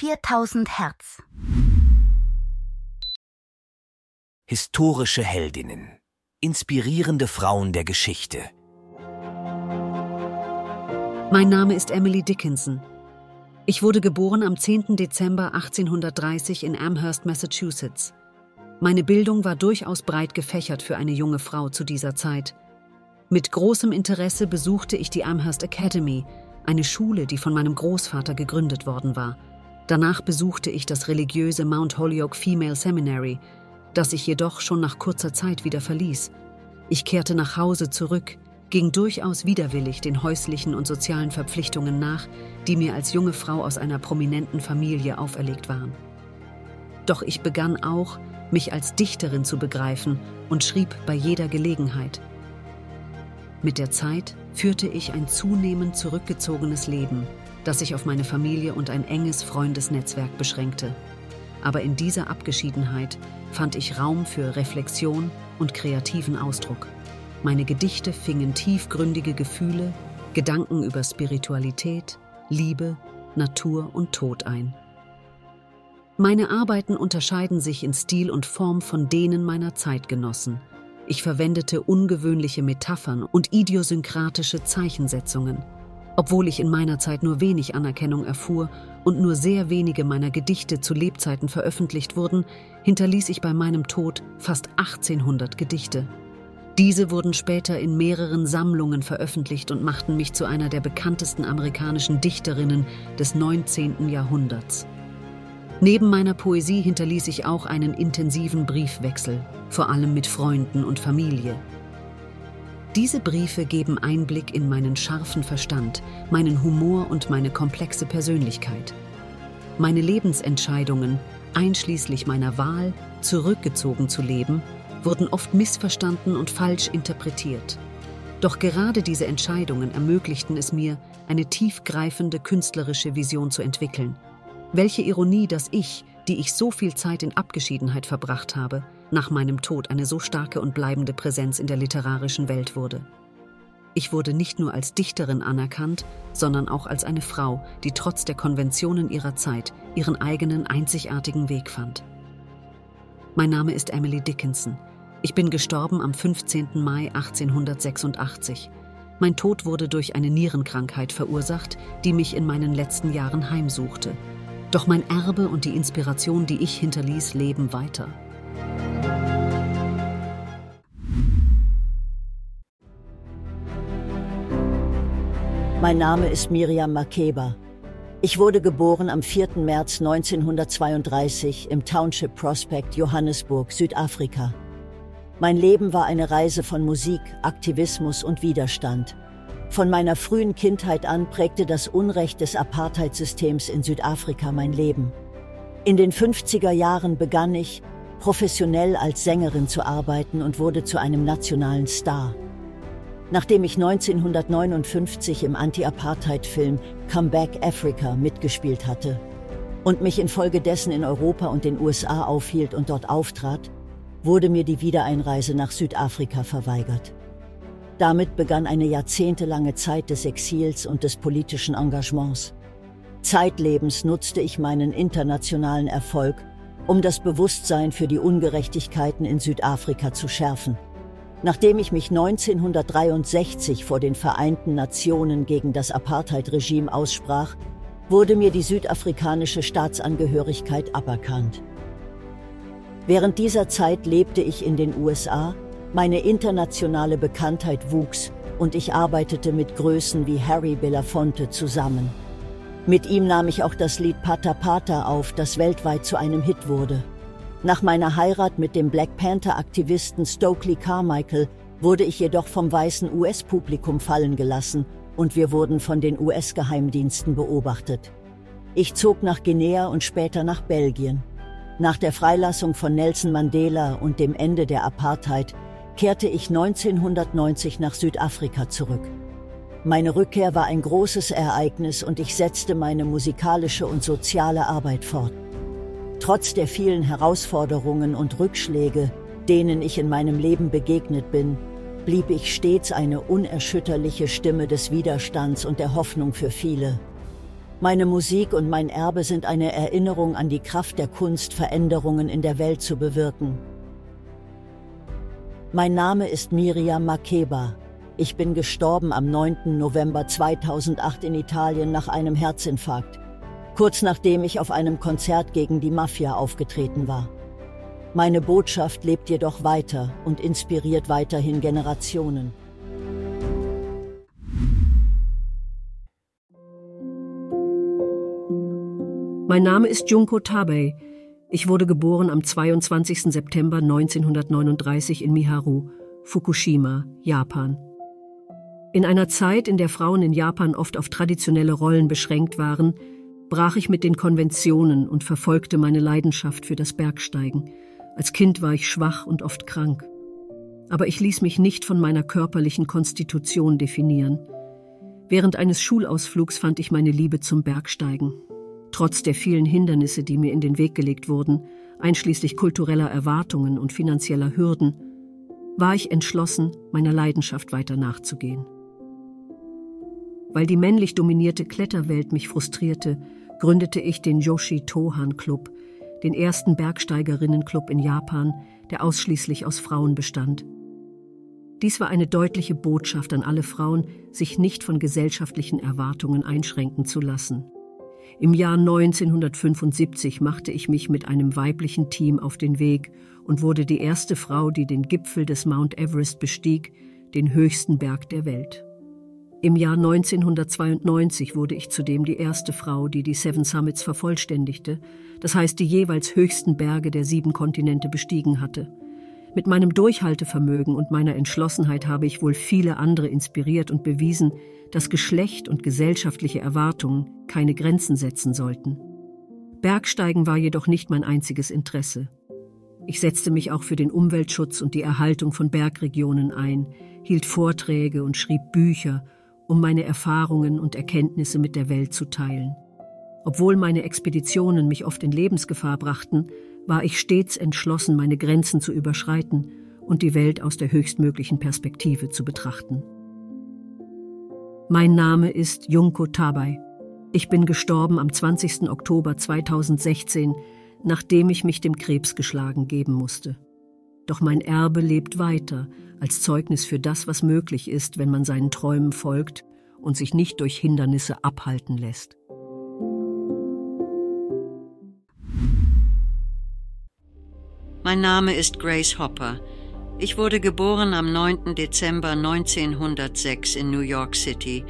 4000 Hertz. Historische Heldinnen. Inspirierende Frauen der Geschichte. Mein Name ist Emily Dickinson. Ich wurde geboren am 10. Dezember 1830 in Amherst, Massachusetts. Meine Bildung war durchaus breit gefächert für eine junge Frau zu dieser Zeit. Mit großem Interesse besuchte ich die Amherst Academy, eine Schule, die von meinem Großvater gegründet worden war. Danach besuchte ich das religiöse Mount Holyoke Female Seminary, das ich jedoch schon nach kurzer Zeit wieder verließ. Ich kehrte nach Hause zurück, ging durchaus widerwillig den häuslichen und sozialen Verpflichtungen nach, die mir als junge Frau aus einer prominenten Familie auferlegt waren. Doch ich begann auch, mich als Dichterin zu begreifen und schrieb bei jeder Gelegenheit. Mit der Zeit führte ich ein zunehmend zurückgezogenes Leben, das sich auf meine Familie und ein enges Freundesnetzwerk beschränkte. Aber in dieser Abgeschiedenheit fand ich Raum für Reflexion und kreativen Ausdruck. Meine Gedichte fingen tiefgründige Gefühle, Gedanken über Spiritualität, Liebe, Natur und Tod ein. Meine Arbeiten unterscheiden sich in Stil und Form von denen meiner Zeitgenossen. Ich verwendete ungewöhnliche Metaphern und idiosynkratische Zeichensetzungen. Obwohl ich in meiner Zeit nur wenig Anerkennung erfuhr und nur sehr wenige meiner Gedichte zu Lebzeiten veröffentlicht wurden, hinterließ ich bei meinem Tod fast 1800 Gedichte. Diese wurden später in mehreren Sammlungen veröffentlicht und machten mich zu einer der bekanntesten amerikanischen Dichterinnen des 19. Jahrhunderts. Neben meiner Poesie hinterließ ich auch einen intensiven Briefwechsel, vor allem mit Freunden und Familie. Diese Briefe geben Einblick in meinen scharfen Verstand, meinen Humor und meine komplexe Persönlichkeit. Meine Lebensentscheidungen, einschließlich meiner Wahl, zurückgezogen zu leben, wurden oft missverstanden und falsch interpretiert. Doch gerade diese Entscheidungen ermöglichten es mir, eine tiefgreifende künstlerische Vision zu entwickeln – welche Ironie, dass ich, die ich so viel Zeit in Abgeschiedenheit verbracht habe, nach meinem Tod eine so starke und bleibende Präsenz in der literarischen Welt wurde. Ich wurde nicht nur als Dichterin anerkannt, sondern auch als eine Frau, die trotz der Konventionen ihrer Zeit ihren eigenen einzigartigen Weg fand. Mein Name ist Emily Dickinson. Ich bin gestorben am 15. Mai 1886. Mein Tod wurde durch eine Nierenkrankheit verursacht, die mich in meinen letzten Jahren heimsuchte doch mein Erbe und die Inspiration, die ich hinterließ, leben weiter. Mein Name ist Miriam Makeba. Ich wurde geboren am 4. März 1932 im Township Prospect, Johannesburg, Südafrika. Mein Leben war eine Reise von Musik, Aktivismus und Widerstand – von meiner frühen Kindheit an prägte das Unrecht des Apartheidsystems in Südafrika mein Leben. In den 50er Jahren begann ich, professionell als Sängerin zu arbeiten und wurde zu einem nationalen Star. Nachdem ich 1959 im Anti-Apartheid-Film Come Back Africa mitgespielt hatte und mich infolgedessen in Europa und den USA aufhielt und dort auftrat, wurde mir die Wiedereinreise nach Südafrika verweigert. Damit begann eine jahrzehntelange Zeit des Exils und des politischen Engagements. Zeitlebens nutzte ich meinen internationalen Erfolg, um das Bewusstsein für die Ungerechtigkeiten in Südafrika zu schärfen. Nachdem ich mich 1963 vor den Vereinten Nationen gegen das Apartheid-Regime aussprach, wurde mir die südafrikanische Staatsangehörigkeit aberkannt. Während dieser Zeit lebte ich in den USA, meine internationale Bekanntheit wuchs und ich arbeitete mit Größen wie Harry Belafonte zusammen. Mit ihm nahm ich auch das Lied Pata Pata auf, das weltweit zu einem Hit wurde. Nach meiner Heirat mit dem Black Panther-Aktivisten Stokely Carmichael wurde ich jedoch vom weißen US-Publikum fallen gelassen und wir wurden von den US-Geheimdiensten beobachtet. Ich zog nach Guinea und später nach Belgien. Nach der Freilassung von Nelson Mandela und dem Ende der Apartheid kehrte ich 1990 nach Südafrika zurück. Meine Rückkehr war ein großes Ereignis und ich setzte meine musikalische und soziale Arbeit fort. Trotz der vielen Herausforderungen und Rückschläge, denen ich in meinem Leben begegnet bin, blieb ich stets eine unerschütterliche Stimme des Widerstands und der Hoffnung für viele. Meine Musik und mein Erbe sind eine Erinnerung an die Kraft der Kunst, Veränderungen in der Welt zu bewirken. Mein Name ist Miriam Makeba. Ich bin gestorben am 9. November 2008 in Italien nach einem Herzinfarkt, kurz nachdem ich auf einem Konzert gegen die Mafia aufgetreten war. Meine Botschaft lebt jedoch weiter und inspiriert weiterhin Generationen. Mein Name ist Junko Tabei. Ich wurde geboren am 22. September 1939 in Miharu, Fukushima, Japan. In einer Zeit, in der Frauen in Japan oft auf traditionelle Rollen beschränkt waren, brach ich mit den Konventionen und verfolgte meine Leidenschaft für das Bergsteigen. Als Kind war ich schwach und oft krank. Aber ich ließ mich nicht von meiner körperlichen Konstitution definieren. Während eines Schulausflugs fand ich meine Liebe zum Bergsteigen Trotz der vielen Hindernisse, die mir in den Weg gelegt wurden, einschließlich kultureller Erwartungen und finanzieller Hürden, war ich entschlossen, meiner Leidenschaft weiter nachzugehen. Weil die männlich dominierte Kletterwelt mich frustrierte, gründete ich den Yoshi Tohan Club, den ersten Bergsteigerinnenclub in Japan, der ausschließlich aus Frauen bestand. Dies war eine deutliche Botschaft an alle Frauen, sich nicht von gesellschaftlichen Erwartungen einschränken zu lassen. Im Jahr 1975 machte ich mich mit einem weiblichen Team auf den Weg und wurde die erste Frau, die den Gipfel des Mount Everest bestieg, den höchsten Berg der Welt. Im Jahr 1992 wurde ich zudem die erste Frau, die die Seven Summits vervollständigte, das heißt die jeweils höchsten Berge der sieben Kontinente bestiegen hatte. Mit meinem Durchhaltevermögen und meiner Entschlossenheit habe ich wohl viele andere inspiriert und bewiesen, dass Geschlecht und gesellschaftliche Erwartungen keine Grenzen setzen sollten. Bergsteigen war jedoch nicht mein einziges Interesse. Ich setzte mich auch für den Umweltschutz und die Erhaltung von Bergregionen ein, hielt Vorträge und schrieb Bücher, um meine Erfahrungen und Erkenntnisse mit der Welt zu teilen. Obwohl meine Expeditionen mich oft in Lebensgefahr brachten, war ich stets entschlossen, meine Grenzen zu überschreiten und die Welt aus der höchstmöglichen Perspektive zu betrachten. Mein Name ist Junko Tabei. Ich bin gestorben am 20. Oktober 2016, nachdem ich mich dem Krebs geschlagen geben musste. Doch mein Erbe lebt weiter als Zeugnis für das, was möglich ist, wenn man seinen Träumen folgt und sich nicht durch Hindernisse abhalten lässt. Mein Name ist Grace Hopper. Ich wurde geboren am 9. Dezember 1906 in New York City.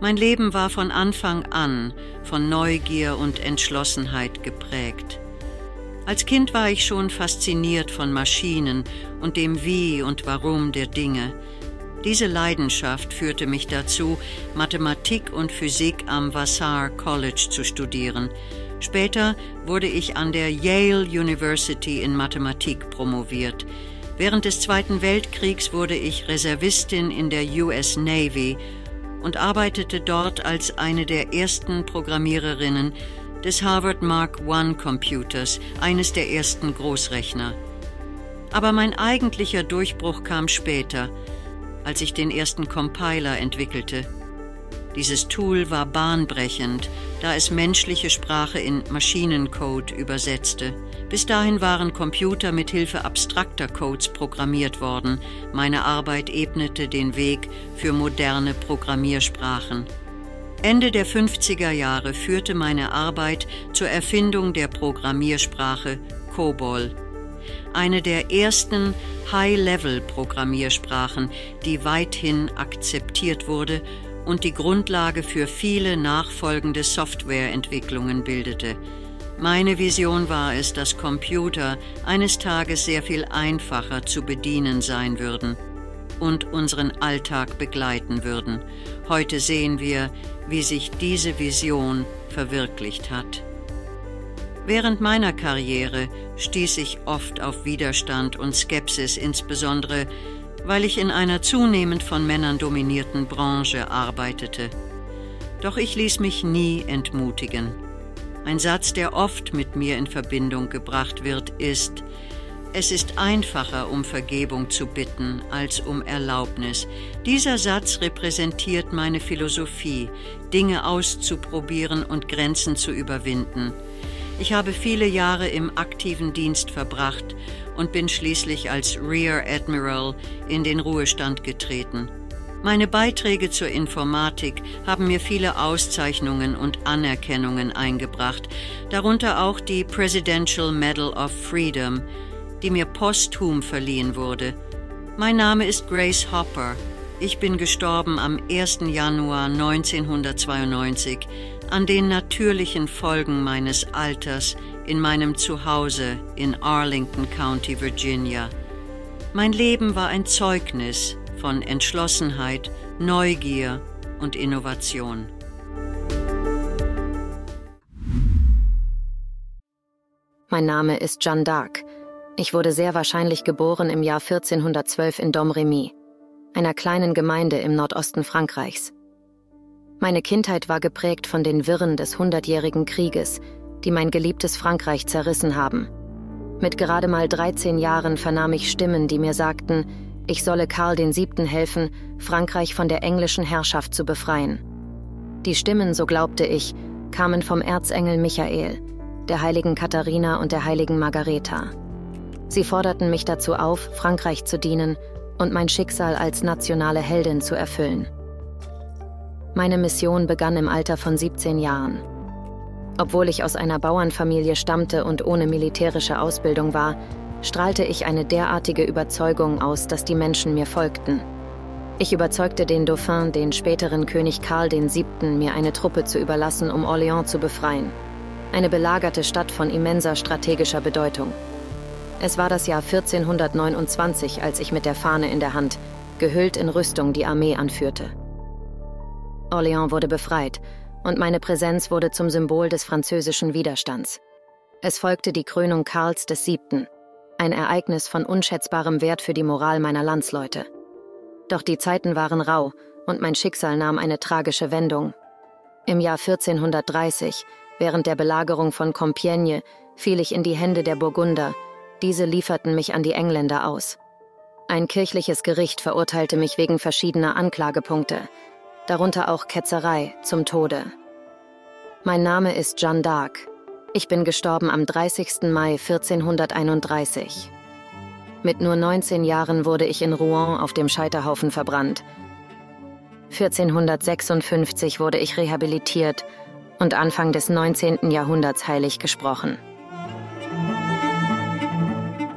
Mein Leben war von Anfang an von Neugier und Entschlossenheit geprägt. Als Kind war ich schon fasziniert von Maschinen und dem Wie und Warum der Dinge. Diese Leidenschaft führte mich dazu, Mathematik und Physik am Vassar College zu studieren. Später wurde ich an der Yale University in Mathematik promoviert. Während des Zweiten Weltkriegs wurde ich Reservistin in der US Navy und arbeitete dort als eine der ersten Programmiererinnen des Harvard Mark I Computers, eines der ersten Großrechner. Aber mein eigentlicher Durchbruch kam später, als ich den ersten Compiler entwickelte. Dieses Tool war bahnbrechend, da es menschliche Sprache in Maschinencode übersetzte. Bis dahin waren Computer mit Hilfe abstrakter Codes programmiert worden. Meine Arbeit ebnete den Weg für moderne Programmiersprachen. Ende der 50er Jahre führte meine Arbeit zur Erfindung der Programmiersprache COBOL, eine der ersten High-Level-Programmiersprachen, die weithin akzeptiert wurde und die Grundlage für viele nachfolgende Softwareentwicklungen bildete. Meine Vision war es, dass Computer eines Tages sehr viel einfacher zu bedienen sein würden und unseren Alltag begleiten würden. Heute sehen wir, wie sich diese Vision verwirklicht hat. Während meiner Karriere stieß ich oft auf Widerstand und Skepsis, insbesondere weil ich in einer zunehmend von Männern dominierten Branche arbeitete. Doch ich ließ mich nie entmutigen. Ein Satz, der oft mit mir in Verbindung gebracht wird, ist, Es ist einfacher, um Vergebung zu bitten, als um Erlaubnis. Dieser Satz repräsentiert meine Philosophie, Dinge auszuprobieren und Grenzen zu überwinden. Ich habe viele Jahre im aktiven Dienst verbracht und bin schließlich als Rear Admiral in den Ruhestand getreten. Meine Beiträge zur Informatik haben mir viele Auszeichnungen und Anerkennungen eingebracht, darunter auch die Presidential Medal of Freedom, die mir posthum verliehen wurde. Mein Name ist Grace Hopper. Ich bin gestorben am 1. Januar 1992 an den natürlichen Folgen meines Alters in meinem Zuhause in Arlington County, Virginia. Mein Leben war ein Zeugnis von Entschlossenheit, Neugier und Innovation. Mein Name ist Jeanne d'Arc. Ich wurde sehr wahrscheinlich geboren im Jahr 1412 in Domremy, einer kleinen Gemeinde im Nordosten Frankreichs. Meine Kindheit war geprägt von den Wirren des Hundertjährigen Krieges, die mein geliebtes Frankreich zerrissen haben. Mit gerade mal 13 Jahren vernahm ich Stimmen, die mir sagten, ich solle Karl VII. helfen, Frankreich von der englischen Herrschaft zu befreien. Die Stimmen, so glaubte ich, kamen vom Erzengel Michael, der heiligen Katharina und der heiligen Margareta. Sie forderten mich dazu auf, Frankreich zu dienen und mein Schicksal als nationale Heldin zu erfüllen. Meine Mission begann im Alter von 17 Jahren. Obwohl ich aus einer Bauernfamilie stammte und ohne militärische Ausbildung war, strahlte ich eine derartige Überzeugung aus, dass die Menschen mir folgten. Ich überzeugte den Dauphin, den späteren König Karl VII., mir eine Truppe zu überlassen, um Orléans zu befreien. Eine belagerte Stadt von immenser strategischer Bedeutung. Es war das Jahr 1429, als ich mit der Fahne in der Hand, gehüllt in Rüstung, die Armee anführte. Orléans wurde befreit und meine Präsenz wurde zum Symbol des französischen Widerstands. Es folgte die Krönung Karls VII., ein Ereignis von unschätzbarem Wert für die Moral meiner Landsleute. Doch die Zeiten waren rau und mein Schicksal nahm eine tragische Wendung. Im Jahr 1430, während der Belagerung von Compiègne, fiel ich in die Hände der Burgunder, diese lieferten mich an die Engländer aus. Ein kirchliches Gericht verurteilte mich wegen verschiedener Anklagepunkte, darunter auch Ketzerei, zum Tode. Mein Name ist Jeanne d'Arc. Ich bin gestorben am 30. Mai 1431. Mit nur 19 Jahren wurde ich in Rouen auf dem Scheiterhaufen verbrannt. 1456 wurde ich rehabilitiert und Anfang des 19. Jahrhunderts heilig gesprochen.